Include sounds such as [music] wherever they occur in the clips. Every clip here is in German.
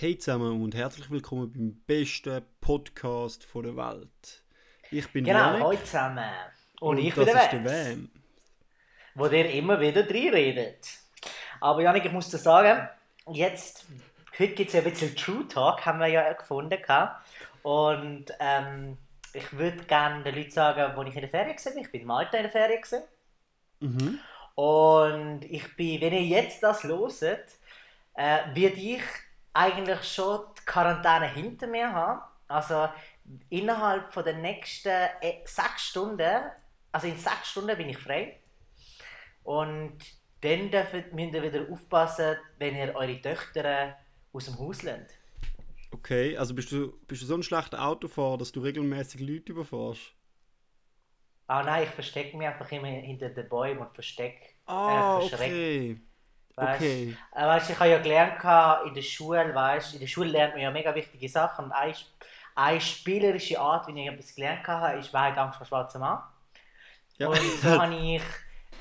Hey zusammen und herzlich willkommen beim besten Podcast von der Welt. Ich bin Genau, Janik hallo zusammen. Und, ich das bin der der Van. wo dir immer wieder reinredet. Aber Janik, ich muss dir sagen, jetzt, heute gibt es ja ein bisschen True Talk, haben wir ja gefunden. Und ähm, ich würde gerne den Leuten sagen, wo ich in der Ferien war. Ich bin in Malta in der Ferien. Mhm. Und ich bin, wenn ihr jetzt das loset, äh, werde ich eigentlich schon die Quarantäne hinter mir haben. Also innerhalb von den nächsten äh, sechs Stunden, also in sechs Stunden bin ich frei. Und dann dürft, müsst ihr wieder aufpassen, wenn ihr eure Töchter aus dem Haus lernt. Okay, also bist du, bist du so ein schlechter Autofahrer, dass du regelmäßig Leute überfährst? Ah nein, ich verstecke mich einfach immer hinter den Bäumen und verstecke. Ah, äh, okay. Weißt, Okay. äh, weißt, ich habe ja gelernt in der Schule, weißt, in der Schule lernt man ja mega wichtige Sachen und eine, eine spielerische Art, wie ich etwas gelernt habe, ist «Wer hat Angst vor schwarzem Mann?» Ja. Und [laughs] so habe ich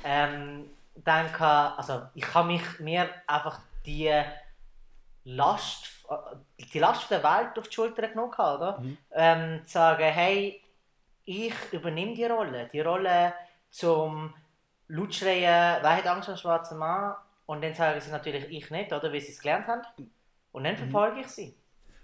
ähm, gehabt, also ich habe mich mir einfach die Last, äh, die Last der Welt auf die Schulter genommen, oder? Mhm. Ähm, zu sagen, hey, ich übernehme die Rolle, die Rolle zum laut schreien, wer hat Angst vor dem schwarzen Mann? Und dann sagen sie natürlich ich nicht, oder, weil sie es gelernt haben. Und Mhm. dann verfolge ich sie.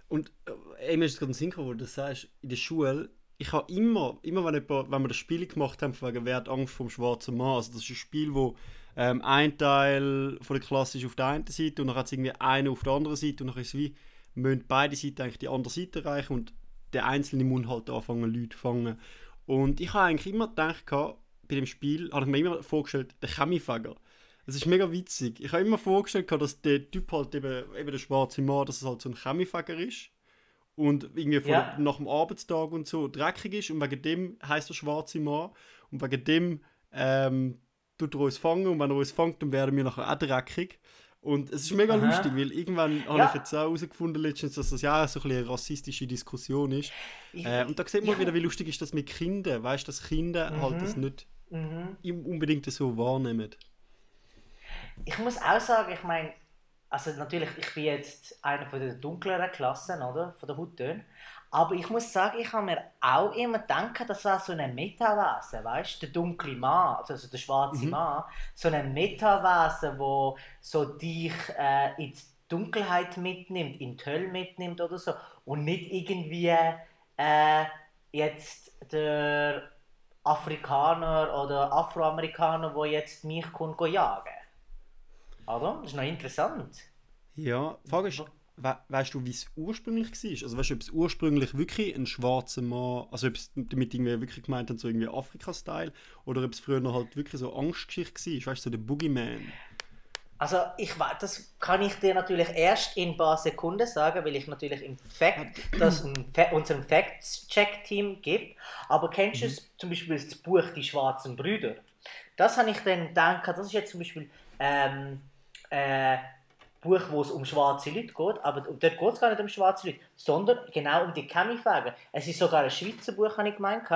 Und äh, mir ist gerade ein Sinn gekommen, wo du das sagst, in der Schule, ich habe immer, immer wenn, jemand, wenn wir das Spiel gemacht haben, von wegen, wer hat Angst vor dem schwarzen Mann, also das ist ein Spiel, wo ähm, ein Teil von der Klasse ist auf der einen Seite und dann hat es irgendwie einen auf der anderen Seite und dann ist es wie, müssen beide Seiten eigentlich die andere Seite erreichen und der Einzelne muss halt anfangen, Leute zu fangen. Und ich habe eigentlich immer gedacht, bei dem Spiel, habe ich mir immer vorgestellt, der Chemiefäger. Es ist mega witzig. Ich habe immer vorgestellt, dass der Typ halt eben, eben der schwarze Mann, dass es halt so ein Chemiefäger ist und irgendwie von Ja. nach dem Arbeitstag und so dreckig ist und wegen dem heißt er schwarze Mann und wegen dem ähm, tut er uns fangen und wenn er uns fängt, dann werden wir nachher auch dreckig. Und es ist mega Aha. lustig, weil irgendwann habe Ja. ich jetzt auch herausgefunden, letztens, dass das ja so ein eine rassistische Diskussion ist. Ich, Äh, und da sieht man Ja. wieder, wie lustig ist das mit Kindern. Weißt du, dass Kinder Mhm. halt das nicht mhm. unbedingt so wahrnehmen. Ich muss auch sagen, ich meine, also natürlich, ich bin jetzt einer von den dunkleren Klassen, oder? Von der Hauttöne. Aber ich muss sagen, ich habe mir auch immer gedacht, das war so ein Metawesen, weißt du? Der dunkle Mann, also der schwarze Mhm. Mann, so ein Metawesen, wo so dich äh, in die Dunkelheit mitnimmt, in die Hölle mitnimmt oder so. Und nicht irgendwie äh, jetzt der Afrikaner oder Afroamerikaner, wo jetzt mich kommt jagen. Oder? Das ist noch interessant. Ja, die Frage ist, we weißt du, wie es ursprünglich war? Also weißt du, ob es ursprünglich wirklich ein schwarzer Mann, also ob es damit irgendwie wirklich gemeint hat, so irgendwie Afrika-Style, oder ob es früher noch halt wirklich so Angstgeschichte war, weißt du, so der Boogeyman. Also ich weiß, das kann ich dir natürlich erst in ein paar Sekunden sagen, weil ich natürlich im Fact, das unserem Fact-Check-Team gibt. Aber kennst du es, zum Beispiel das Buch Die Schwarzen Brüder? Das habe ich dann gedacht, das ist jetzt zum Beispiel ähm, äh, Buch, wo es um schwarze Leute geht, aber dort geht es gar nicht um schwarze Leute, sondern genau um die Chemiefäger. Es ist sogar ein Schweizer Buch, habe ich gemeint,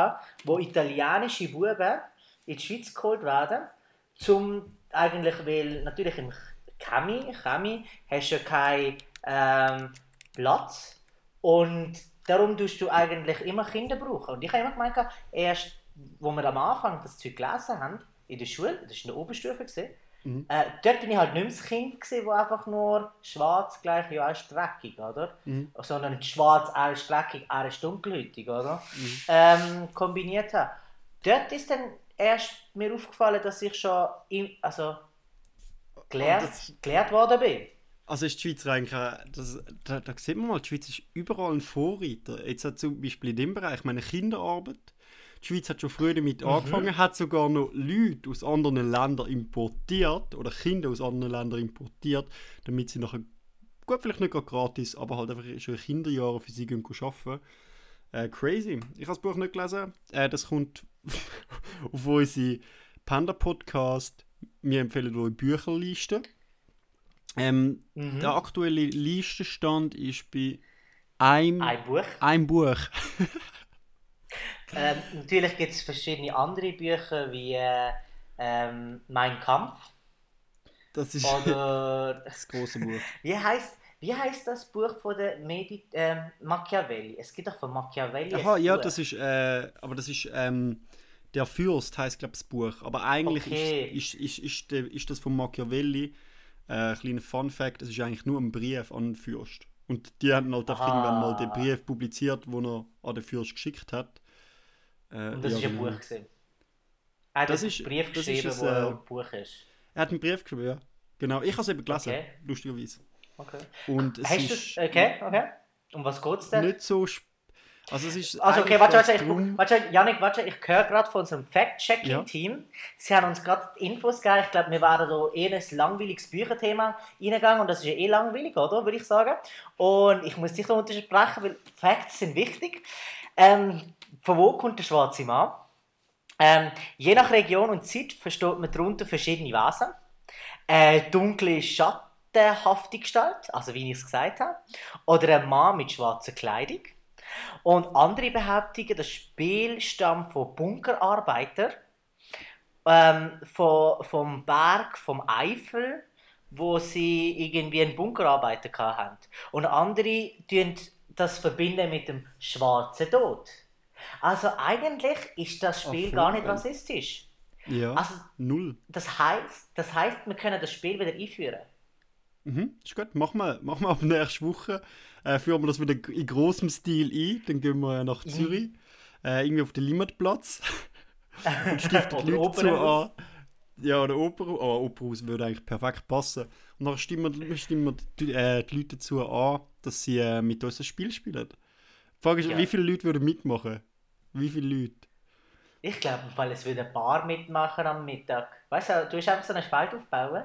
wo italienische Buben in die Schweiz geholt werden, zum eigentlich, weil natürlich im Chemie, Chemie hast du ja keinen ähm, Platz und darum tust du eigentlich immer Kinder brauchen. Und ich habe immer gemeint, erst, wo wir am Anfang das Zeug gelesen haben, in der Schule, das war in der Oberstufe, gewesen, Mhm. äh, dort bin ich halt nicht mehr das Kind, gewesen, wo einfach nur schwarz gleich, ja, er ist dreckig, oder? Mhm. Sondern schwarz, er ist dreckig, er ist dunkelhäutig, oder? Mhm. Ähm, kombiniert habe. Dort ist dann erst mir aufgefallen, dass ich schon im, also, gelehrt, Ah, das- gelehrt worden bin. Also ist die Schweiz eigentlich, auch- das, da, da sieht man mal, die Schweiz ist überall ein Vorreiter. Jetzt hat zum Beispiel in dem Bereich, meine Kinderarbeit, die Schweiz hat schon früh damit angefangen, hat sogar noch Leute aus anderen Ländern importiert oder Kinder aus anderen Ländern importiert, damit sie nachher, gut, vielleicht nicht gerade gratis, aber halt einfach schon in Kinderjahren für sie gehen arbeiten. Äh, crazy. Ich habe das Buch nicht gelesen. Äh, das kommt [laughs] auf unsere Panda-Podcast. Wir empfehlen euch Bücherliste. Ähm, Mhm. Der aktuelle Listenstand ist bei einem, Ein Buch. einem Buch. [laughs] Ähm, natürlich gibt es verschiedene andere Bücher wie äh, ähm, Mein Kampf Das ist oder [laughs] das große Buch. wie heißt wie heißt das Buch von der Medi ähm, Machiavelli? Es gibt doch von Machiavelli. Aha, ja, Buch. das ist, äh, aber das ist, ähm, der Fürst heißt, glaube ich, das Buch. Aber eigentlich okay. ist, ist, ist, ist, ist, das von Machiavelli. Äh, kleiner Fun Fact: Es ist eigentlich nur ein Brief an den Fürst. Und die haben halt einfach irgendwann mal den Brief publiziert, wo er an den Fürst geschickt hat. Äh, Und das ja, ist ein genau. Buch gesehen. Er hat das einen ist, Brief geschrieben, ist ein, wo äh, ein Buch ist. Er hat einen Brief geschrieben, ja. Genau, ich habe es eben gelesen, okay. lustigerweise. Okay. Und es Hast ist, okay, okay. Um was geht es denn? Nicht so also es ist Also okay, warte, warte, ich, warte, Janik, warte, ich höre gerade von unserem Fact-Checking-Team. Ja. Sie haben uns gerade Infos gegeben. Ich glaube, wir waren da eh ein langweiliges Bücherthema reingegangen und das ist ja eh langweilig, oder? Würde ich sagen. Und ich muss dich da untersprechen, weil Facts sind wichtig. Ähm, von wo kommt der schwarze Mann? Ähm, je nach Region und Zeit versteht man darunter verschiedene Wesen. Äh, dunkle schattenhafte Gestalt, also wie ich es gesagt habe. Oder ein Mann mit schwarzer Kleidung. Und andere behaupten, das Spiel stammt von Bunkerarbeitern ähm, von, vom Berg, vom Eifel, wo sie irgendwie einen Bunkerarbeiter hatten. Und andere tun das verbinden mit dem schwarzen Tod. Also eigentlich ist das Spiel Ach, gar nicht rassistisch. Ja, also, null. Das heißt, das heißt, wir können das Spiel wieder einführen. Mhm, ist gut. Machen wir, machen wir ab nächste Woche. Äh, führen wir das wieder in großem Stil ein. Dann gehen wir nach mhm. Zürich. Äh, irgendwie auf den Limmatplatz. [laughs] und stiften die Leute zu an. Ja, oder Operhaus. Oh, Operhaus würde eigentlich perfekt passen. Und dann stimmen wir, stimmen die, äh, die Leute dazu an, dass sie äh, mit uns ein Spiel spielen. Die Frage ist, ja. wie viele Leute würden mitmachen? Wie viele Leute? Ich glaube, weil es würde ein paar mitmachen am Mittag. Weißt du, du hast einfach so einen Spalt aufbauen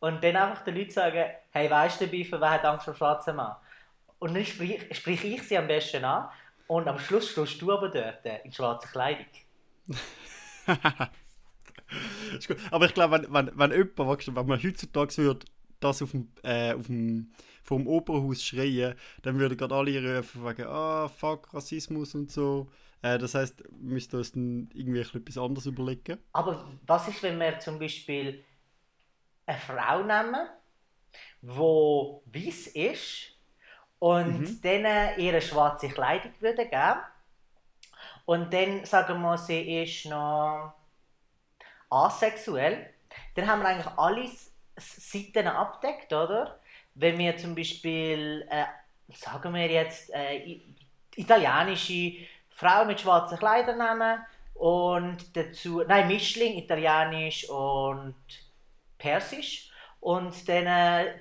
und dann einfach den Leuten sagen, hey, weißt du, Biffer, wer hat Angst vor schwarzen Mann? Und dann sprich, sprich ich sie am besten an und am Schluss stehst du aber dort in schwarzer Kleidung. [laughs] ist gut. Aber ich glaube, wenn, wenn, wenn jemand, wenn man heutzutage würde, das auf dem, äh, auf dem, vom Opernhaus schreien, dann würden gerade alle rufen, wegen, ah, fuck, Rassismus und so. Äh, das heißt, wir müssten uns dann irgendwie etwas anderes überlegen. Aber was ist, wenn wir zum Beispiel eine Frau nehmen, die weiß ist und mhm. denen ihre schwarze Kleidung würde geben und dann sagen wir, sie ist noch asexuell, dann haben wir eigentlich alle Seiten abdeckt, oder? Wenn wir zum Beispiel, äh, sagen wir jetzt, äh, italienische Frau mit schwarzen Kleidern nehmen und dazu, nein, Mischling, italienisch und Persisch und dann äh,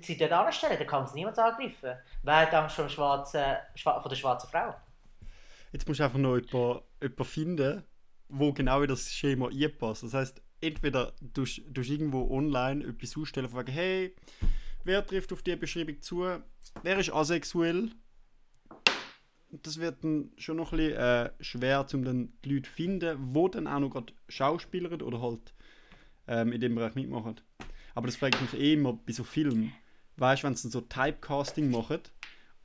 sie dort anstellen, dann kann es niemand angreifen. Wer hat Angst vor, schwarzen, vor der schwarzen Frau? Jetzt musst du einfach noch jemanden, jemanden finden, wo genau in das Schema einpasst. Das heißt, entweder du, du irgendwo online etwas ausstellen, fragen, hey, wer trifft auf die Beschreibung zu, wer ist asexuell? Das wird dann schon noch ein bisschen äh, schwer, um dann die Leute zu finden, wo dann auch noch gerade Schauspieler oder halt ähm, in dem Bereich mitmachen. Aber das frage ich mich eh immer bei so Filmen. Weißt du, wenn sie so Typecasting machen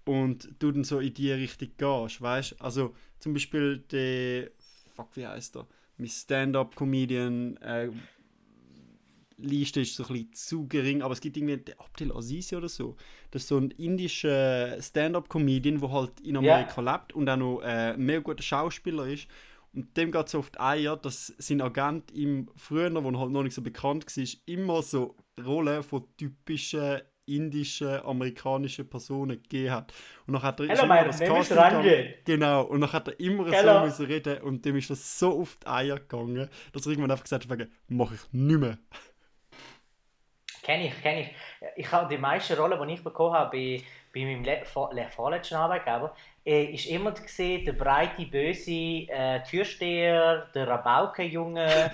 und du dann so in die Richtung gehst, weißt du? Also zum Beispiel der, fuck, wie heißt der? Mein Stand-Up-Comedian, äh, Liste ist so ein bisschen zu gering, aber es gibt irgendwie den Abdel Azizi oder so. Das ist so ein indischer Stand-Up-Comedian, der halt in Amerika yeah. lebt und auch noch äh, ein mega guter Schauspieler ist. Und dem geht es oft Eier, dass sein Agent ihm früher, wo er halt noch nicht so bekannt war, immer so Rollen von typischen indischen, amerikanischen Personen gegeben hat. Und dann hat er Hello, immer das Casting Genau, und dann hat er immer Hello. so müssen reden und dem ist das so oft Eier gegangen, dass er irgendwann einfach gesagt hat, mache ich nicht mehr. Kenne ich, kenne ich. Ich habe die meisten Rollen, die ich bekommen habe bei, bei meinem Le vorletzten Arbeitgeber, äh, ist immer gesehen, der breite, böse äh, Türsteher, der Rabaukenjunge.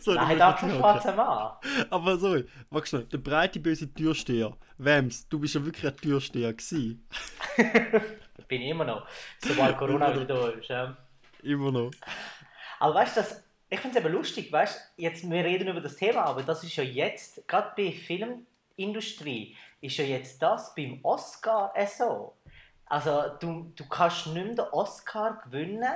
so, Nein, das ist ein schwarzer Mann. Aber sorry, warte schnell, der breite, böse Türsteher. Wems, du bist ja wirklich ein Türsteher gewesen. [laughs] Bin ich immer noch. Sobald Corona wieder da ist. Ja. Immer noch. Aber weißt du, ich finde es eben lustig, weißt jetzt wir reden über das Thema, aber das ist ja jetzt, gerade bei Filmindustrie, ist ja jetzt das beim Oscar so. Also du, du kannst nicht mehr den Oscar gewinnen,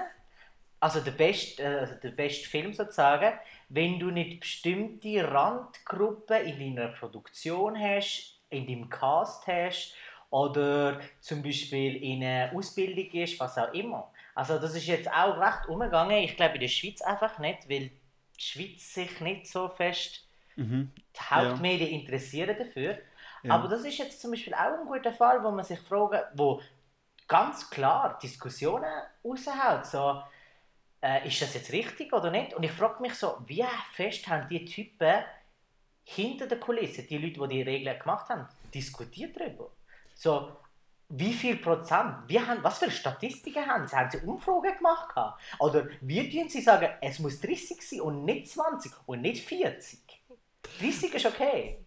also der beste, äh, also der beste Film sozusagen, wenn du nicht bestimmte Randgruppen in deiner Produktion hast, in deinem Cast hast oder zum Beispiel in einer Ausbildung ist, was auch immer. Also das ist jetzt auch recht umgegangen. Ich glaube in der Schweiz einfach nicht, weil die Schweiz sich nicht so fest mhm. die Hauptmedien ja. interessieren dafür. Ja. Aber das ist jetzt zum Beispiel auch ein guter Fall, wo man sich fragt, wo ganz klar Diskussionen raushaut. So, äh, ist das jetzt richtig oder nicht? Und ich frage mich so, wie fest haben die Typen hinter der Kulisse, die Leute, die die Regeln gemacht haben, diskutiert darüber? So, wie viel Prozent, wie haben, was für Statistiken haben sie? Haben sie Umfragen gemacht? Oder wie tun sie sagen, es muss 30 sein und nicht 20 und nicht 40? 30 ist okay.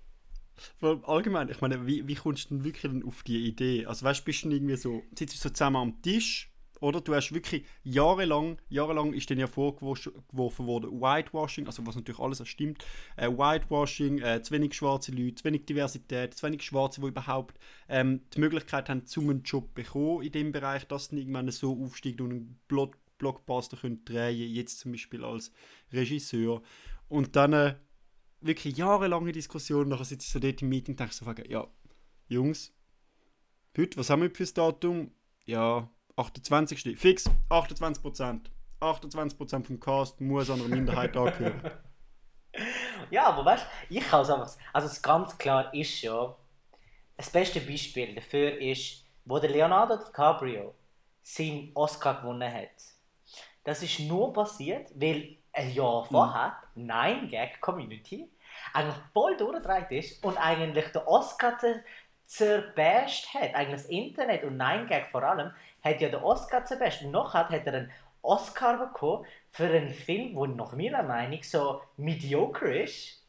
Allgemein, ich meine, wie, wie kommst du denn wirklich auf die Idee? Also weißt du, bist du irgendwie so, sitzt du so zusammen am Tisch oder du hast wirklich jahrelang, jahrelang ist dann ja vorgeworfen worden, Whitewashing, also was natürlich alles stimmt, äh, Whitewashing, äh, zu wenig schwarze Leute, zu wenig Diversität, zu wenig Schwarze, die überhaupt ähm, die Möglichkeit haben, zum einen Job bekommen in dem Bereich, dass dann irgendwann so aufsteigt und einen Blog Blockbuster können drehen jetzt zum Beispiel als Regisseur. Und dann äh, wirklich jahrelange Diskussionen, nachher sitze ich so dort im Meeting und denke so, ja, Jungs, heute, was haben wir für das Datum? Ja, 28. Fix, 28 Prozent. 28 Prozent vom Cast muss an einer Minderheit angehören. [laughs] ja, aber weißt du, ich kann es einfach. Also, es ganz klar ist ja, das beste Beispiel dafür ist, wo der Leonardo DiCaprio seinen Oscar gewonnen hat. Das ist nur passiert, weil ein Jahr vorher mhm. Nine Gag Community eigentlich voll durchgedreht ist und eigentlich der Oscar zerbasht hat. Eigentlich das Internet und Nine Gag vor allem hat ja der Oscar zerbasht. Und noch hat er einen Oscar bekommen für einen Film, der nach meiner Meinung so mediocre ist.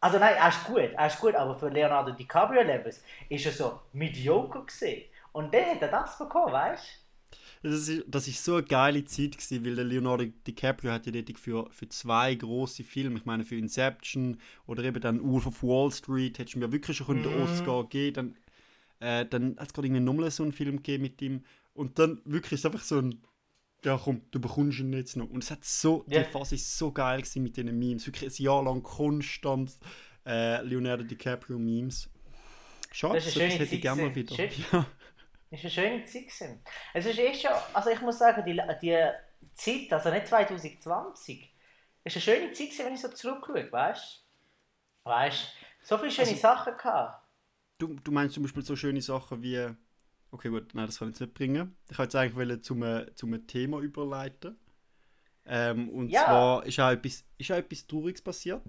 Also nein, er ist gut, er ist gut, aber für Leonardo DiCaprio Levels ist er so mediocre gesehen. Und dann hat er das bekommen, weißt du? Das ist, das ist so eine geile Zeit gewesen, weil der Leonardo DiCaprio hat ja dort für, für zwei große Filme, ich meine für Inception oder eben dann Wolf of Wall Street, hättest du mir wirklich schon mhm. den Oscar gegeben, dann, äh, dann hat es gerade nochmal so einen Film gegeben mit ihm und dann wirklich ist einfach so ein ja komm, du bekommst ihn jetzt noch. Und es hat so, yeah. die Phase ist so geil gewesen mit diesen Memes. Wirklich ein Jahr lang konstant äh, Leonardo DiCaprio Memes. Schade, das, das hätte ich gerne mal wieder. Ja. Das war eine schöne Zeit. Gewesen. Es ist eh schon, also ich muss sagen, die, die Zeit, also nicht 2020, ist eine schöne Zeit, gewesen, wenn ich so zurückschaue, weißt du? Weißt so viele schöne also, Sachen gehabt. Du, du meinst zum Beispiel so schöne Sachen wie, okay gut, nein, das kann ich jetzt nicht bringen. Ich wollte jetzt eigentlich zum, zum Thema überleiten. Ähm, und ja. zwar ist auch, etwas, ist auch etwas Trauriges passiert.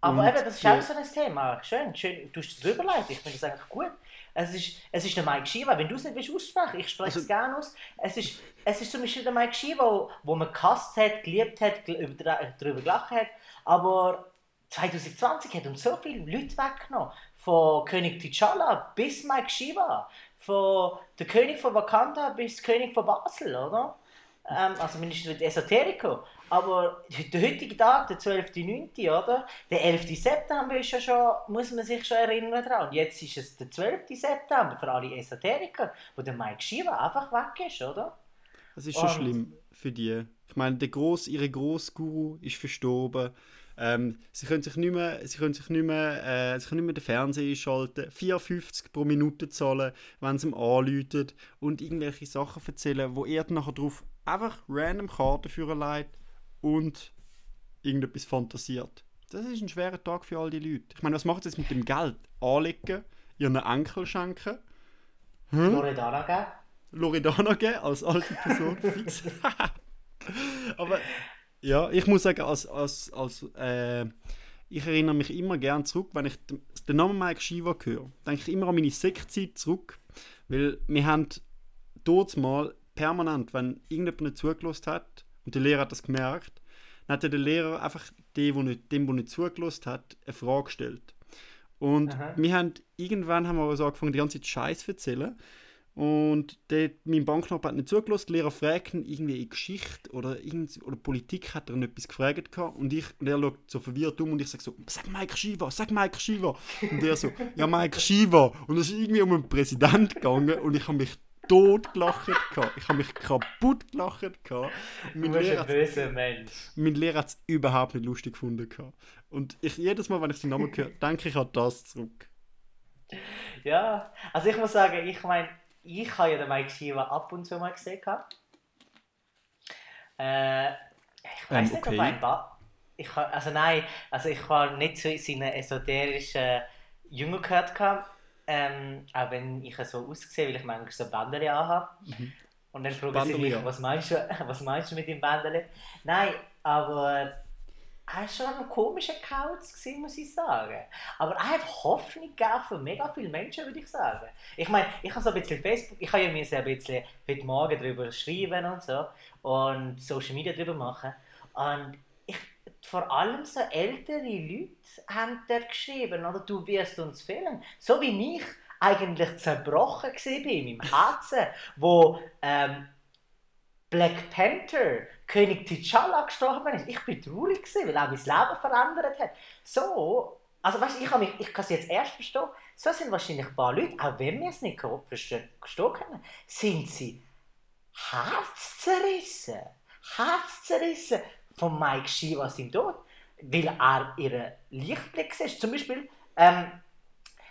Aber und eben, das ist auch so ein Thema. Schön, schön. Du hast es drüber leiten. Ich finde das eigentlich gut. Es ist, es ist der Mike Shiva. Wenn du es nicht willst aussprechen, ich spreche also, es gerne aus. Es ist, es ist zum Beispiel der Mike Shiva, wo, man gehasst hat, geliebt hat, darüber gelacht hat. Aber 2020 hat uns so viele Leute weggenommen. Von König T'Challa bis Mike Shiva. Von der König von Wakanda bis König von Basel, oder? Ähm, also mindestens Esoteriker. Aber der heutige Tag, der 12.9., oder? Der 11. September ist ja schon, muss man sich schon erinnern daran. Und jetzt ist es der 12. September für alle Esoteriker, wo der Mike Shiva einfach weg ist, oder? Das ist schon Und, schlimm für die. Ich meine, der Gross, ihre Großguru ist verstorben. Ähm, sie können sich nicht mehr, sie können sich nicht mehr, äh, sie können nicht mehr den Fernseher einschalten, 4,50 pro Minute zahlen, wenn sie ihm anläuten und irgendwelche Sachen erzählen, wo er dann nachher drauf einfach random Karten für leitet und irgendetwas fantasiert. Das ist ein schwerer Tag für all die Leute. Ich meine, was macht es jetzt mit dem Geld? Anlegen, ihren Enkel schenken? Hm? Loredana geben? Loredana geben, als alte Person, [laughs] fix. [laughs] Aber ja, ich muss sagen, als, als, als äh, ich erinnere mich immer gern zurück, wenn ich den Namen Mike Shiva höre, denke ich immer an meine Sektzeit zurück, weil wir haben dort mal permanent, wenn irgendjemand nicht zugelassen hat, und der Lehrer hat das gemerkt, dann hat der Lehrer einfach dem, der nicht, dem, der nicht zugelassen hat, eine Frage gestellt. Und Aha. wir haben, irgendwann haben wir also angefangen, die ganze Zeit Scheiß zu erzählen. Und der, mein Banknachbar hat nicht zugelassen. Der Lehrer fragt ihn irgendwie in Geschichte oder, oder Politik hat er ihn etwas gefragt. Gehabt. Und, ich, und er schaut so verwirrt um und ich sage so: Sag Mike Shiva, sag Mike Shiva. Und er so: Ja, Mike Shiva. Und es ist irgendwie um einen Präsident gegangen und ich habe mich tot gelacht. Ich habe mich kaputt gelacht. Mein du bist ein böser Mensch. Mein Lehrer hat es überhaupt nicht lustig gefunden. Und ich, jedes Mal, wenn ich den Namen höre, denke ich an das zurück. Ja, also ich muss sagen, ich meine, ich habe ja den Mike Shiva ab und zu mal gesehen. Äh, ich weiß Ähm, nicht, okay. ob ein ba ich Also nein, also ich war nicht zu seinen esoterischen Jünger gehört. gehabt. Ähm, auch wenn ich so aussehe, weil ich manchmal so Bändchen anhabe. Und dann fragen sie Bändeli, mich, was meinst du, [laughs] was meinst du mit dem Bändchen? Nein, aber er war schon ein komischer Kauz, muss ich sagen. Aber er hat Hoffnung gegeben für mega viele Menschen, würde ich sagen. Ich meine, ich habe so ein bisschen Facebook, ich habe ja mir ein bisschen heute Morgen darüber schreiben und so und Social Media darüber machen. Und vor allem so ältere Leute haben dort geschrieben, oder du wirst uns fehlen. So wie ich eigentlich zerbrochen war in meinem Herzen, wo ähm, Black Panther, König T'Challa gestorben ist. Ich bin traurig gewesen, weil er mein Leben verändert hat. So, also weißt, ich, mich, ich kann es jetzt erst verstehen, so sind wahrscheinlich ein paar Leute, auch wenn wir es nicht verstehen können, sind sie herzzerrissen, herzzerrissen von Mike Shiva seinem Tod, weil er ihren Lichtblick ist. Zum Beispiel, ähm,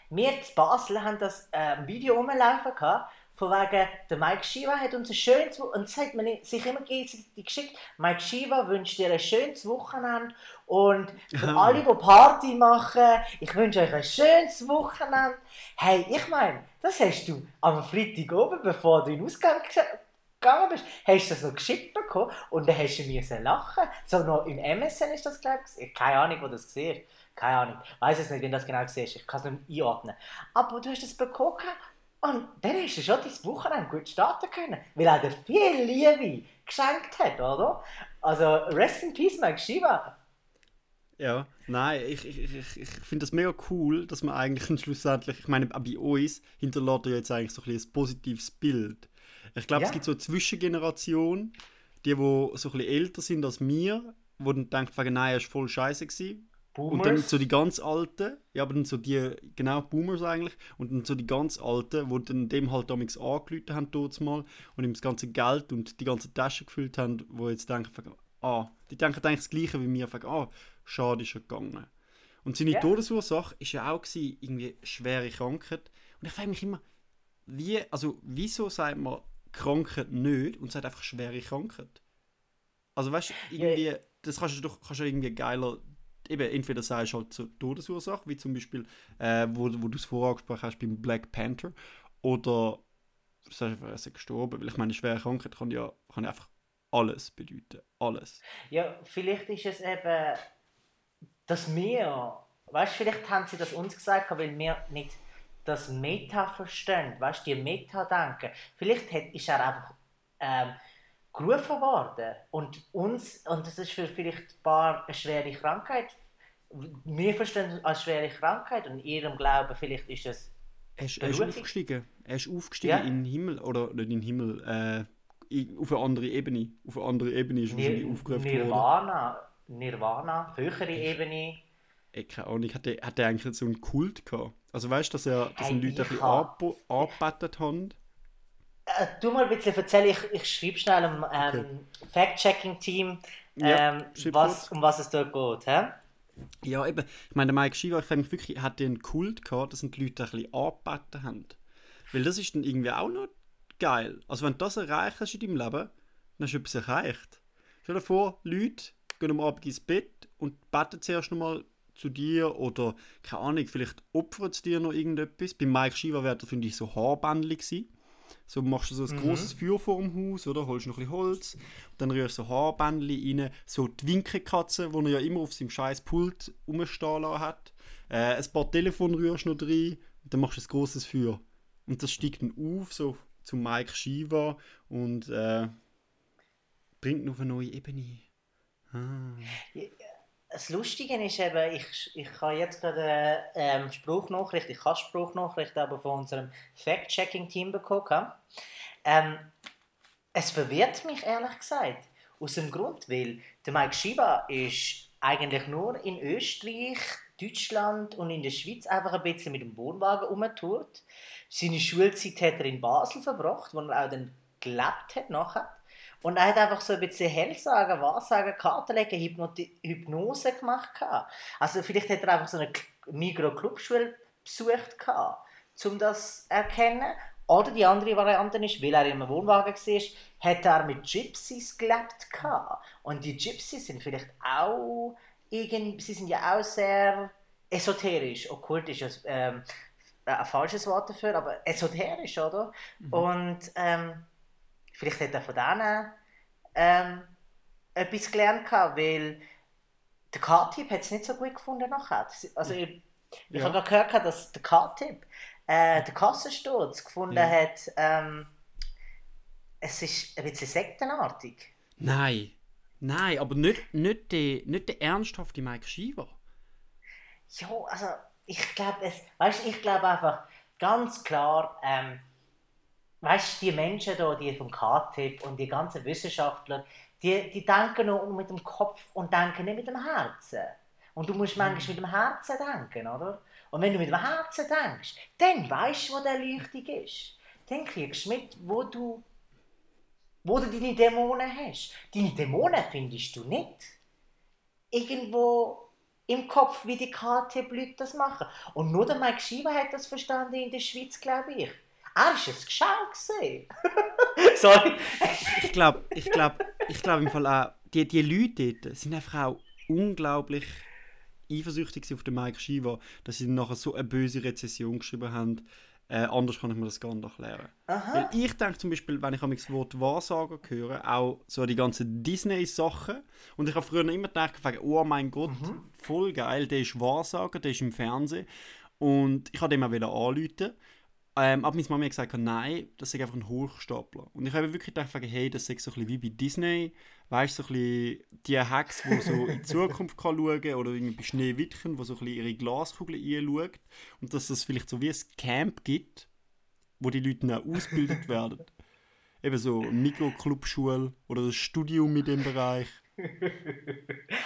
wir in Basel haben das ähm, Video rumlaufen gehabt, von wegen, der Mike Shiva hat uns ein schönes Wo- und das hat man sich immer gegenseitig geschickt. Mike Shiva wünscht dir ein schönes Wochenende und für Ah. alle, die Party machen, ich wünsche euch ein schönes Wochenende. Hey, ich meine, das hast du am Freitag oben, bevor du in den Ausgang gegangen bist, hast du das noch geschickt bekommen und dann hast du mir lachen. So noch im MSN ist das, glaube ich. Keine Ahnung, wo das gesehen Keine Ahnung. Weiß es nicht, wenn das genau ist. Ich kann es nicht einordnen. Aber du hast das bekommen und dann hast du schon dein Wochenende gut starten können, weil er dir viel Liebe geschenkt hat, oder? Also, rest in peace, Mike Shiva. Ja, nein, ich, ich, ich, ich finde das mega cool, dass man eigentlich schlussendlich, ich meine, auch bei uns hinterlässt er jetzt eigentlich so ein, ein positives Bild. Ich glaube, Ja. es gibt so eine Zwischengeneration, die, wo so ein bisschen älter sind als wir, wo dann denkt, wegen, nein, er ist voll scheiße gewesen. Und dann Boomers. so die ganz Alten, ja, aber dann so die, genau, Boomers eigentlich, und dann so die ganz Alten, die dann dem halt damals angerufen haben, dort mal, und ihm das ganze Geld und die ganze Tasche gefüllt haben, wo jetzt denken, ah, die denken eigentlich das Gleiche wie mir, wegen, ah, schade ist er gegangen. Und seine Ja. Todesursache ist ja auch gewesen, irgendwie schwere Krankheit. Und ich frage mich immer, wie, also, wieso sagt man Krankheit nicht und sagt einfach schwere Krankheit? Also weißt du, irgendwie, das kannst du doch kannst du irgendwie geiler, eben entweder sagst du halt zur Todesursache, wie zum Beispiel, äh, wo, wo du es vorher angesprochen hast beim Black Panther, oder du sagst einfach, er ist gestorben, weil ich meine, schwere Krankheit kann ja, kann einfach alles bedeuten, alles. Ja, vielleicht ist es eben, dass wir, weißt du, vielleicht haben sie das uns gesagt, weil wir nicht das Meta verstehen, weißt du, die Meta-Denken. Vielleicht hat, ist er einfach ähm, gerufen worden und uns, und das ist für vielleicht ein paar eine schwere Krankheit. Wir verstehen es als schwere Krankheit und in ihrem Glauben vielleicht ist es Er ist, er ist aufgestiegen, er ist aufgestiegen Ja. in den Himmel, oder nicht in den Himmel, äh, auf eine andere Ebene, auf eine andere Ebene ist wahrscheinlich aufgerufen worden. Nirvana, Nirvana, höhere Ebene. Ey, keine Ahnung, hat er, hat er eigentlich so einen Kult gehabt? Also weißt du, dass, er, dass Hey, Leute ein bisschen angebetet haben? Äh, du mal ein bisschen erzählen, ich, ich schreibe schnell am ähm, Fact-Checking-Team, Ja, ähm, schreib was, um was es dort geht. Hä? Ja, eben. Ich meine, der Mike Shiva, ich finde wirklich, hat den Kult gehabt, dass die Leute ein bisschen angebeten haben. Weil das ist dann irgendwie auch noch geil. Also wenn du das erreicht hast in deinem Leben, dann hast du etwas erreicht. Stell dir vor, Leute gehen am Abend ins Bett und beten zuerst nochmal zu dir oder, keine Ahnung, vielleicht opfern sie dir noch irgendetwas. Bei Mike Shiva wäre das, finde ich, so Haarbändchen gewesen. So machst du so ein großes Feuer vor dem Haus, oder? Holst noch ein bisschen Holz, dann rührst du so Haarbändchen rein, so die Winkelkatze, die er ja immer auf seinem scheiß Pult rumstehen lassen hat. Äh, ein paar Telefone rührst noch rein und dann machst du ein großes Feuer. Und das steigt dann auf, so zu Mike Shiva und äh, bringt ihn auf eine neue Ebene. Ah. Das Lustige ist eben, ich, ich habe jetzt gerade ähm, Spruchnachricht, ich habe Spruchnachricht aber von unserem Fact-Checking-Team bekommen. Ähm, es verwirrt mich ehrlich gesagt. Aus dem Grund, weil der Mike Shiva ist eigentlich nur in Österreich, Deutschland und in der Schweiz einfach ein bisschen mit dem Wohnwagen rumgetourt. Seine Schulzeit hat er in Basel verbracht, wo er auch dann gelebt hat nachher. Und er hat einfach so ein bisschen Hellsagen, Wahrsagen, Kartenlegen, Hypnoti Hypnose gemacht. Also vielleicht hat er einfach so eine Migros-Clubschule besucht. um das zu erkennen. Oder die andere Variante ist, weil er im Wohnwagen war, hat er mit Gypsies gelebt. Und die Gypsies sind vielleicht auch irgendwie, sie sind ja auch sehr esoterisch, okkultisch, ähm, ein falsches Wort dafür, aber esoterisch, oder? Mhm. Und ähm, vielleicht hat er von denen ähm, etwas gelernt, gehabt, weil der K-Typ hat es nicht so gut gefunden nachher. Also ich, ich ja. habe gehört, dass der K-Typ äh, den Kassensturz gefunden ja. hat, ähm, es ist ein bisschen sektenartig. Nein, nein, aber nicht, nicht, die, nicht der ernsthafte Mike Shiva. Ja, also ich glaube es, weißt ich glaube einfach ganz klar, ähm, weißt die Menschen da, die vom KTIP und die ganzen Wissenschaftler, die, die denken nur mit dem Kopf und denken nicht mit dem Herzen. Und du musst manchmal mit dem Herzen denken, oder? Und wenn du mit dem Herzen denkst, dann weißt du, wo der Leuchtung ist. Dann kriegst du mit, wo du, wo du deine Dämonen hast. Deine Dämonen findest du nicht. Irgendwo im Kopf, wie die KT-Leute das machen. Und nur der Mike Schieber hat das verstanden in der Schweiz, glaube ich. Er war ein Geschenk. [laughs] Sorry. ich glaube, ich glaube, ich glaube im Fall auch, die, die Leute dort sind einfach auch unglaublich eifersüchtig auf den Mike Shiva, dass sie nachher so eine böse Rezession geschrieben haben. Äh, anders kann ich mir das gar nicht erklären. Aha. Weil ich denke zum Beispiel, wenn ich das Wort Wahrsager höre, auch so die ganzen Disney-Sachen. Und ich habe früher immer gedacht, oh mein Gott, mhm. voll geil, der ist Wahrsager, der ist im Fernsehen. Und ich wollte ihn auch anrufen. Ähm, aber meine Mama hat gesagt, nein, das ist einfach ein Hochstapler. Und ich habe wirklich gedacht, hey, das ist so ein bisschen wie bei Disney. Weißt du, so ein bisschen die Hacks, die so in die [laughs] Zukunft kann schauen kann, oder irgendwie bei Schneewittchen, die so ein bisschen ihre Glaskugel einschaut. Und dass es vielleicht so wie ein Camp gibt, wo die Leute dann ausgebildet werden. [laughs] Eben so eine Mikroclubschule oder das Studium in dem Bereich.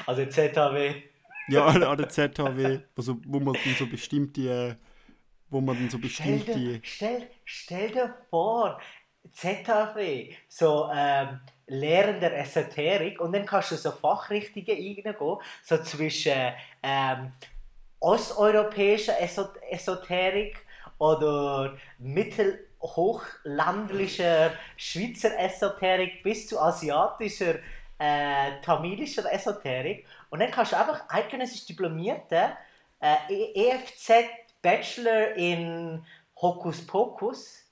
Also ZHW. Ja, an der ZHW, also, wo man dann so bestimmte wo man dann so bestimmt stell dir, Stell, stell dir vor, ZHW, so ähm, Lehren der Esoterik und dann kannst du so Fachrichtungen reingehen, so zwischen ähm, osteuropäischer Esoterik oder mittelhochlandlicher Schweizer Esoterik bis zu asiatischer, äh, tamilischer Esoterik. Und dann kannst du einfach eidgenössisch diplomierte äh, EFZ Bachelor in Hokus Pokus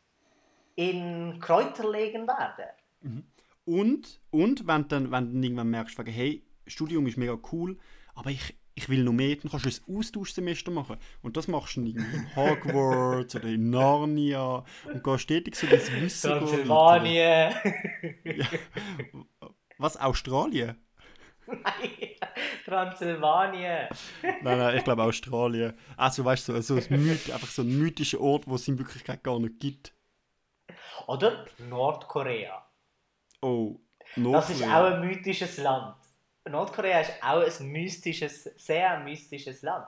in Kräuter legen werden. Mhm. Und, und wenn, dann, wenn du irgendwann merkst, hey, Studium ist mega cool, aber ich, ich will noch mehr, dann kannst du ein Austauschsemester machen. Und das machst du in Hogwarts oder in Narnia und gehst stetig so das Wissen Transylvanien. [laughs] ja. Was, Australien? Nein, Transsilvanien. nein, nein, ich glaube Australien. Also weißt du, so, so ein Myth, einfach so ein mythischer Ort, wo es in Wirklichkeit gar nicht gibt. Oder Nordkorea. Oh, Nordkorea. Das ist auch ein mythisches Land. Nordkorea ist auch ein mystisches, sehr mystisches Land.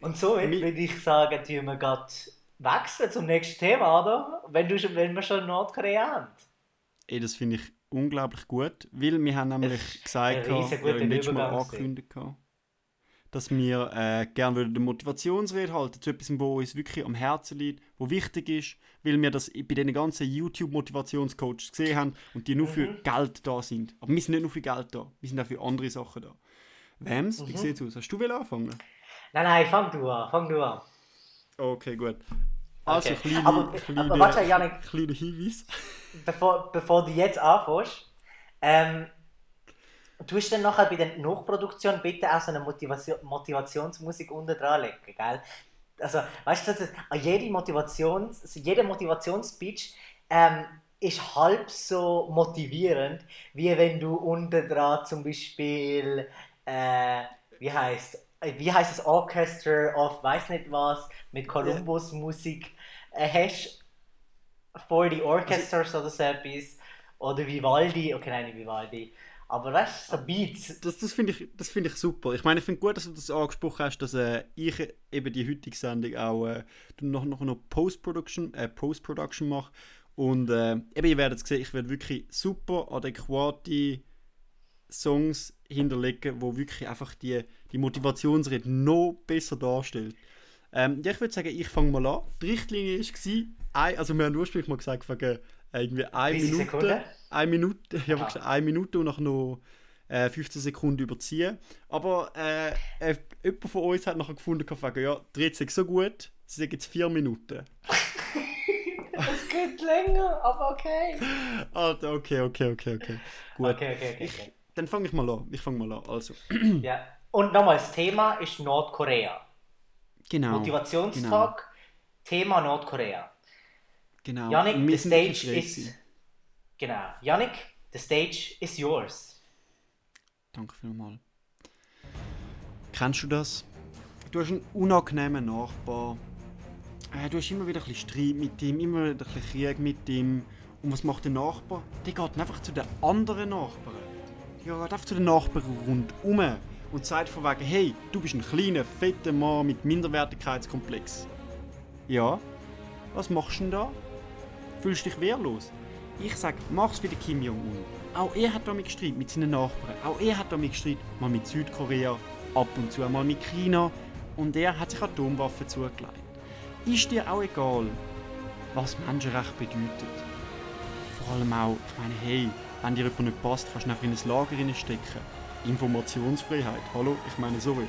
Und so würde ich sagen, tun wir gerade wechseln zum nächsten Thema, oder? Wenn, du, wenn wir schon Nordkorea haben. Ey, das finde ich unglaublich gut, weil wir haben nämlich gesagt, ja, im letzten Mal angekündigt, dass wir äh, gerne eine Motivationsrede halten zu etwas, wo uns wirklich am Herzen liegt, wo wichtig ist, weil wir das bei den ganzen YouTube-Motivationscoaches gesehen haben und die nur mhm. für Geld da sind. Aber wir sind nicht nur für Geld da, wir sind auch für andere Sachen da. Wems, mhm. wie sieht es aus? Hast du will anfangen? Nein, nein, fang du an, fang du an. Okay, gut. Also, okay. kleine, aber, kleine, aber warte, Janik, kleiner Hinweis. Bevor, bevor du jetzt anfängst, ähm, du hast dann nachher bei der Nachproduktion bitte auch so eine Motivation, Motivationsmusik unten dran legen, gell? Also, weißt du, das ist, jede Motivations, jeder Motivationsspeech ähm, ist halb so motivierend, wie wenn du unten dran zum Beispiel, äh, wie heißt wie heißt das Orchester of weiß nicht was mit Columbus Musik äh, hast for the Orchestras oder so etwas. Oder Vivaldi, okay, nein, nicht Vivaldi. Aber weißt du, so Beats. Das, das finde ich, find ich super. Ich meine, ich finde gut, dass du das angesprochen hast, dass äh, ich eben die heutige Sendung auch äh, noch, noch, noch Post-Production äh, Post -Production mache. Und äh, eben, ihr werdet sehen, ich werde wirklich super adäquate Songs hinterlegen, wo wirklich einfach die, die Motivationsrede noch besser darstellt. Ähm, ja, ich würde sagen, ich fange mal an. Die Richtlinie war, also wir haben ursprünglich mal gesagt, wegen äh, irgendwie eine Minute. Sekunden? Eine Minute, ich habe Aha. gesagt, eine Minute und nachher noch äh, 15 Sekunden überziehen. Aber äh, äh, jemand von uns hat nachher gefunden, kann sagen, ja, dreht sich so gut, sie sagen jetzt vier Minuten. Es geht länger, aber okay. Alter, okay, okay, okay, okay. Gut. Okay, okay, okay. Ich, okay. dann fange ich mal an. Ich fange mal an. Also, Ja. Und nochmal, das Thema ist Nordkorea. Genau. Motivationstag, Thema Nordkorea. Genau. Yannick, the stage is. Genau. Yannick, the stage is yours. Danke vielmals. Kennst du das? Du hast einen unangenehmen Nachbar. Äh, du hast immer wieder ein bisschen Streit mit ihm, immer wieder ein bisschen Krieg mit ihm. Und was macht der Nachbar? Der geht einfach zu den anderen Nachbarn. Der geht einfach zu den Nachbarn rundum und sagt von wegen, hey, du bist ein kleiner, fetter Mann mit Minderwertigkeitskomplex. Ja, was machst du denn da? Fühlst dich wehrlos? Ich sag, mach's wie der Kim Jong-un. Auch er hat damit gestritten mit seinen Nachbarn. Auch er hat damit gestritten, mal mit Südkorea, ab und zu mal mit China. Und er hat sich Atomwaffen zugelegt. Ist dir auch egal, was Menschenrecht bedeutet? Vor allem auch, ich meine, hey, wenn dir jemand nicht passt, kannst du einfach in ein Lager stecken. Informationsfreiheit, hallo? Ich meine, sorry.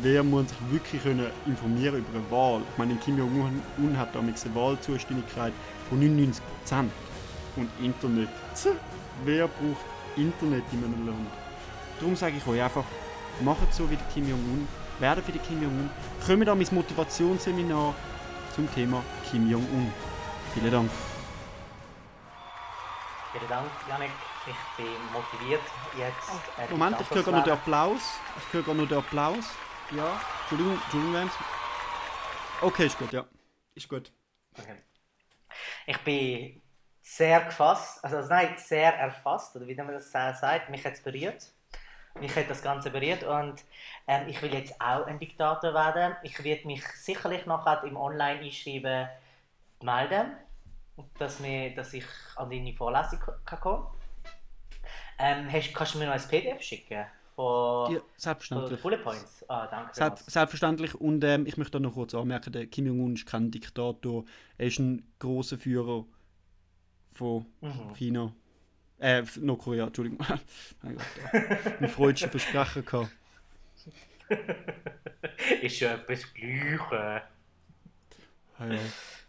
Wer muss sich wirklich können informieren über eine Wahl? Ich meine, Kim Jong-un hat damals eine Wahlzustimmigkeit von 99%. Und Internet. Wer braucht Internet in einem Land? Darum sage ich euch einfach, macht so wie der Kim Jong-un, werdet wie der Kim Jong-un, kommt an mein Motivationsseminar zum Thema Kim Jong-un. Vielen Dank. Vielen Dank, Yannick. Ich bin motiviert jetzt. äh, Moment, ich höre noch den. Applaus. Ich höre gerade noch den Applaus. Ja, Entschuldigung, Entschuldigung, James. Okay, ist gut, ja. Ist gut. Okay. Ich bin sehr gefasst, also nein, sehr erfasst, oder wie man das sagt. Mich hat es berührt. Mich hat das Ganze berührt und ähm, ich will jetzt auch ein Diktator werden. Ich werde mich sicherlich nachher im Online einschreiben melden, dass, mir, dass ich an deine Vorlesung kann kommen ähm, hast, Kannst du mir noch ein PDF schicken? Von, Ja, von selbstverständlich. Bullet Points? Ah, danke. Selbst, selbstverständlich. Und ähm, ich möchte auch noch kurz anmerken, der Kim Jong-un ist kein Diktator. Er ist ein großer Führer von Mhm. China. Äh, Nordkorea, Entschuldigung. [laughs] mein Gott, ein freudscher Versprecher gehabt. [laughs] ist ja etwas Gleiches. Ja,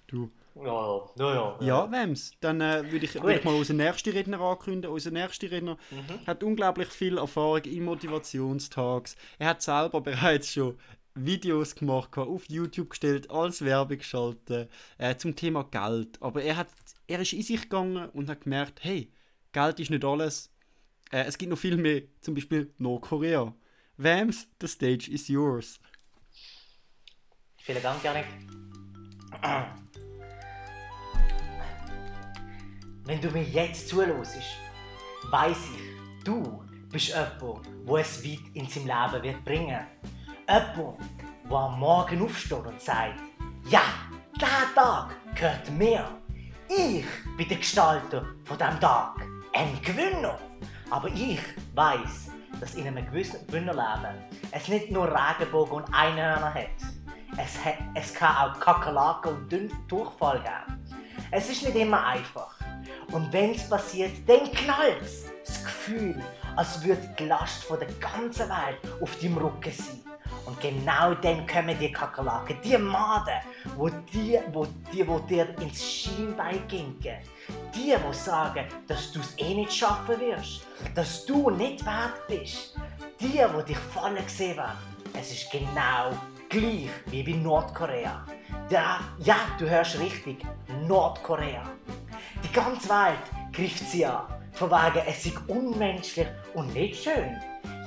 du. Ja, ja, ja. Ja, Wems, dann äh, würde ich, würd ich mal unseren nächsten Redner ankündigen. Unser nächster Redner Mhm. hat unglaublich viel Erfahrung in Motivationstags. Er hat selber [laughs] bereits schon Videos gemacht, auf YouTube gestellt, als Werbung geschaltet, äh, zum Thema Geld. Aber er, hat, er ist in sich gegangen und hat gemerkt, hey, Geld ist nicht alles. Äh, es gibt noch viel mehr, zum Beispiel Nordkorea. Wems, the stage is yours. Vielen Dank, Janik. Wenn du mir jetzt zuhörst, weiss ich, du bist jemand, der es weit in seinem Leben wird bringen Jemand, der am Morgen aufsteht und sagt, ja, dieser Tag gehört mir. Ich bin der Gestalter von diesem Tag. Ein Gewinner. Aber ich weiß, dass in einem gewissen Gewinnerleben es nicht nur Regenbogen und Einhörner hat. Es, hat, es kann auch Kakerlaken und Durchfall geben. Es ist nicht immer einfach. Und wenn es passiert, dann knallt es. Das Gefühl, als würde die Last von der ganzen Welt auf deinem Rücken sein. Und genau dann kommen die Kakerlaken, die Maden, wo die, wo die, wo dir ins Schienbein ginken. Die, die sagen, dass du es eh nicht schaffen wirst, dass du nicht wert bist. Die, die dich fallen gesehen haben. Es ist genau gleich wie bei Nordkorea. Ja, ja, du hörst richtig, Nordkorea. Die ganze Welt greift sie an, von wegen es sei unmenschlich und nicht schön.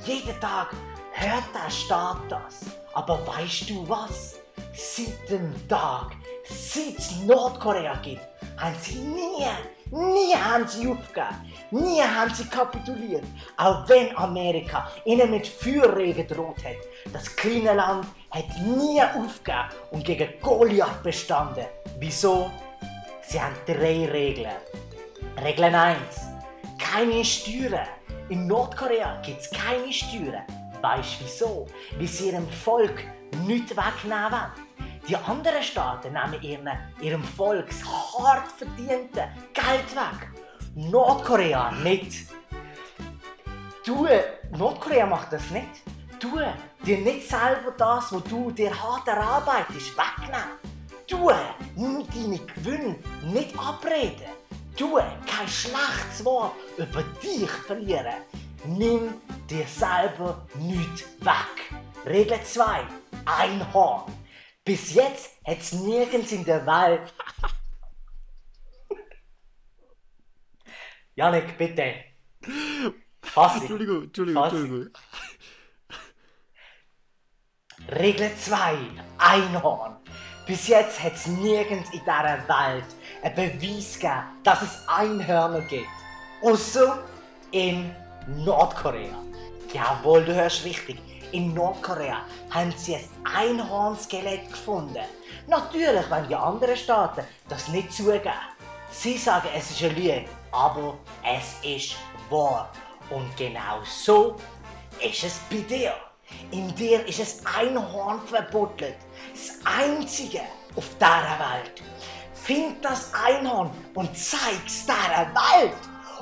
Jeden Tag hört der Staat das. Aber weißt du was? Seit dem Tag, seit es Nordkorea gibt, haben sie nie, nie haben sie aufgegeben. Nie haben sie kapituliert. Auch wenn Amerika ihnen mit Feuerregen droht hat. Das kleine Land hat nie aufgegeben und gegen Goliath bestanden. Wieso? Sie haben drei Regeln. Regel 1. Keine Steuern. In Nordkorea gibt es keine Steuern. Weißt du wieso? Weil sie ihrem Volk nichts wegnehmen wollen. Die anderen Staaten nehmen ihren, ihrem Volk das hart verdiente Geld weg. Nordkorea nicht. Du, Nordkorea macht das nicht. Du, dir nicht selber das, was du dir hart erarbeitest, wegnehmen. Du, nimm deine Gewinne nicht abreden. Du, kein schlechtes Wort über dich verlieren. Nimm dir selber nichts weg. Regel 2. Einhorn. Bis jetzt hat es nirgends in der Welt. [laughs] Janik, bitte. Fass. Entschuldigung, Entschuldigung, Was? Entschuldigung. Regel 2. Einhorn. Bis jetzt hat es nirgends in dieser Welt einen Beweis gegeben, dass es Einhörner gibt. Außer in Nordkorea. Jawohl, du hörst richtig. In Nordkorea haben sie ein Einhornskelett gefunden. Natürlich wollen die anderen Staaten das nicht zugeben. Sie sagen, es ist eine Lüge, aber es ist wahr. Und genau so ist es bei dir. In dir ist ein Einhorn verbuddelt. Das einzige auf dieser Welt. Find das Einhorn und zeig's dieser Welt.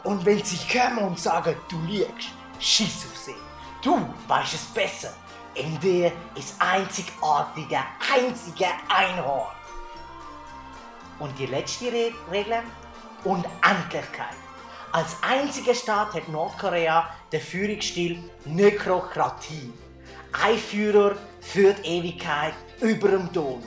Und wenn sie kommen und sagen, du lügst, schieß auf sie. Du weißt es besser. In dir ist einzigartige, einzige Einhorn. Und die letzte Re Regel? Unendlichkeit. Als einziger Staat hat Nordkorea den Führungsstil Nekrokratie. Ein Führer führt Ewigkeit über dem Tod.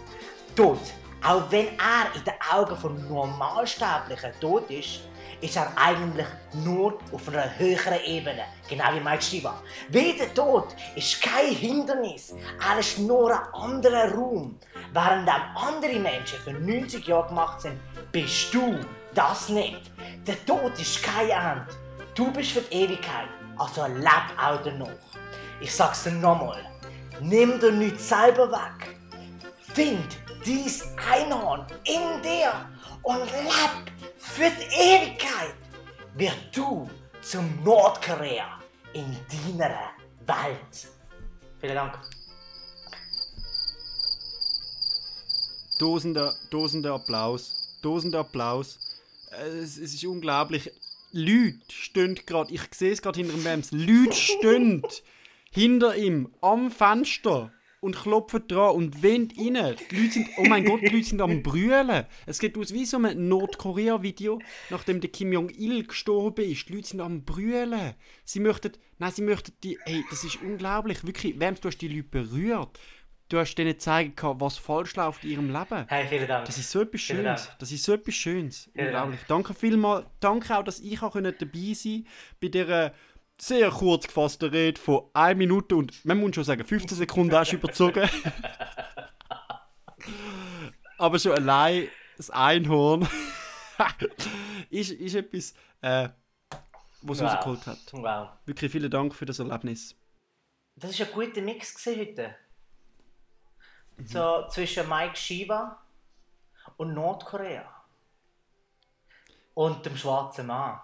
Tod. Auch wenn er in den Augen von Normalsterblichen tot ist, ist er eigentlich nur auf einer höheren Ebene, genau wie Mike Shiva. Wie der Tod ist kein Hindernis, er ist nur ein anderer Raum. Während andere Menschen für 90 Jahre gemacht sind, bist du das nicht. Der Tod ist kein Ende. Du bist für die Ewigkeit, also leb auch danach. Ich sag's dir nochmal, nimm dir nichts selber weg. Find dies Einhorn in dir und leb für die Ewigkeit. Wird du zum Nordkorea in deiner Welt. Vielen Dank. Dosender, dosender Applaus. Dosender Applaus. Äh, Es, es ist unglaublich. Leute stehen gerade, ich sehe es gerade hinter dem Mems, Leute stehen hinter ihm am Fenster und klopfen dran und wehen rein. Die Leute sind, oh mein Gott, die Leute sind am Brüllen. Es geht aus wie so ein Nordkorea-Video, nachdem der Kim Jong-il gestorben ist. Die Leute sind am Brüllen. Sie möchten, nein, sie möchten die, hey, das ist unglaublich, wirklich, Mems, du hast die Leute berührt. Du hast denen gezeigt, was falsch läuft in ihrem Leben. Hey, vielen Dank. Das ist so etwas Schönes. Dank. Das ist so etwas Schönes. Vielen Unglaublich. Danke vielmals. Danke auch, dass ich auch dabei sein konnte bei dieser sehr kurz gefassten Rede von 1 Minute und man muss schon sagen, 15 Sekunden hast du überzogen. [laughs] Aber schon allein das Einhorn [laughs] ist, ist etwas, äh, was Wow. rausgeholt hat. Wow. Wirklich vielen Dank für das Erlebnis. Das war ein guter Mix heute. So zwischen Mike Shiva und Nordkorea. Und dem schwarzen Mann.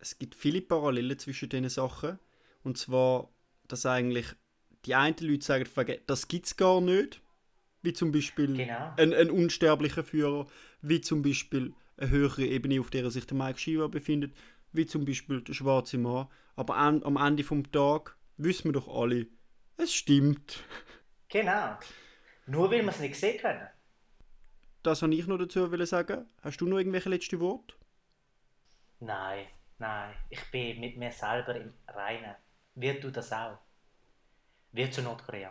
Es gibt viele Parallelen zwischen diesen Sachen. Und zwar, dass eigentlich die einen Leute sagen, «Fuck, das gibt es gar nicht. Wie zum Beispiel Genau. ein, ein unsterblicher Führer, wie zum Beispiel eine höhere Ebene, auf der sich der Mike Shiva befindet, wie zum Beispiel der schwarze Mann. Aber an, am Ende vom Tag wissen wir doch alle, es stimmt. Genau. Nur weil wir es nicht sehen können. Das wollte ich noch dazu sagen. Hast du noch irgendwelche letzte Worte? Nein, nein. Ich bin mit mir selber im Reinen. Wird du das auch? Wird zu Nordkorea.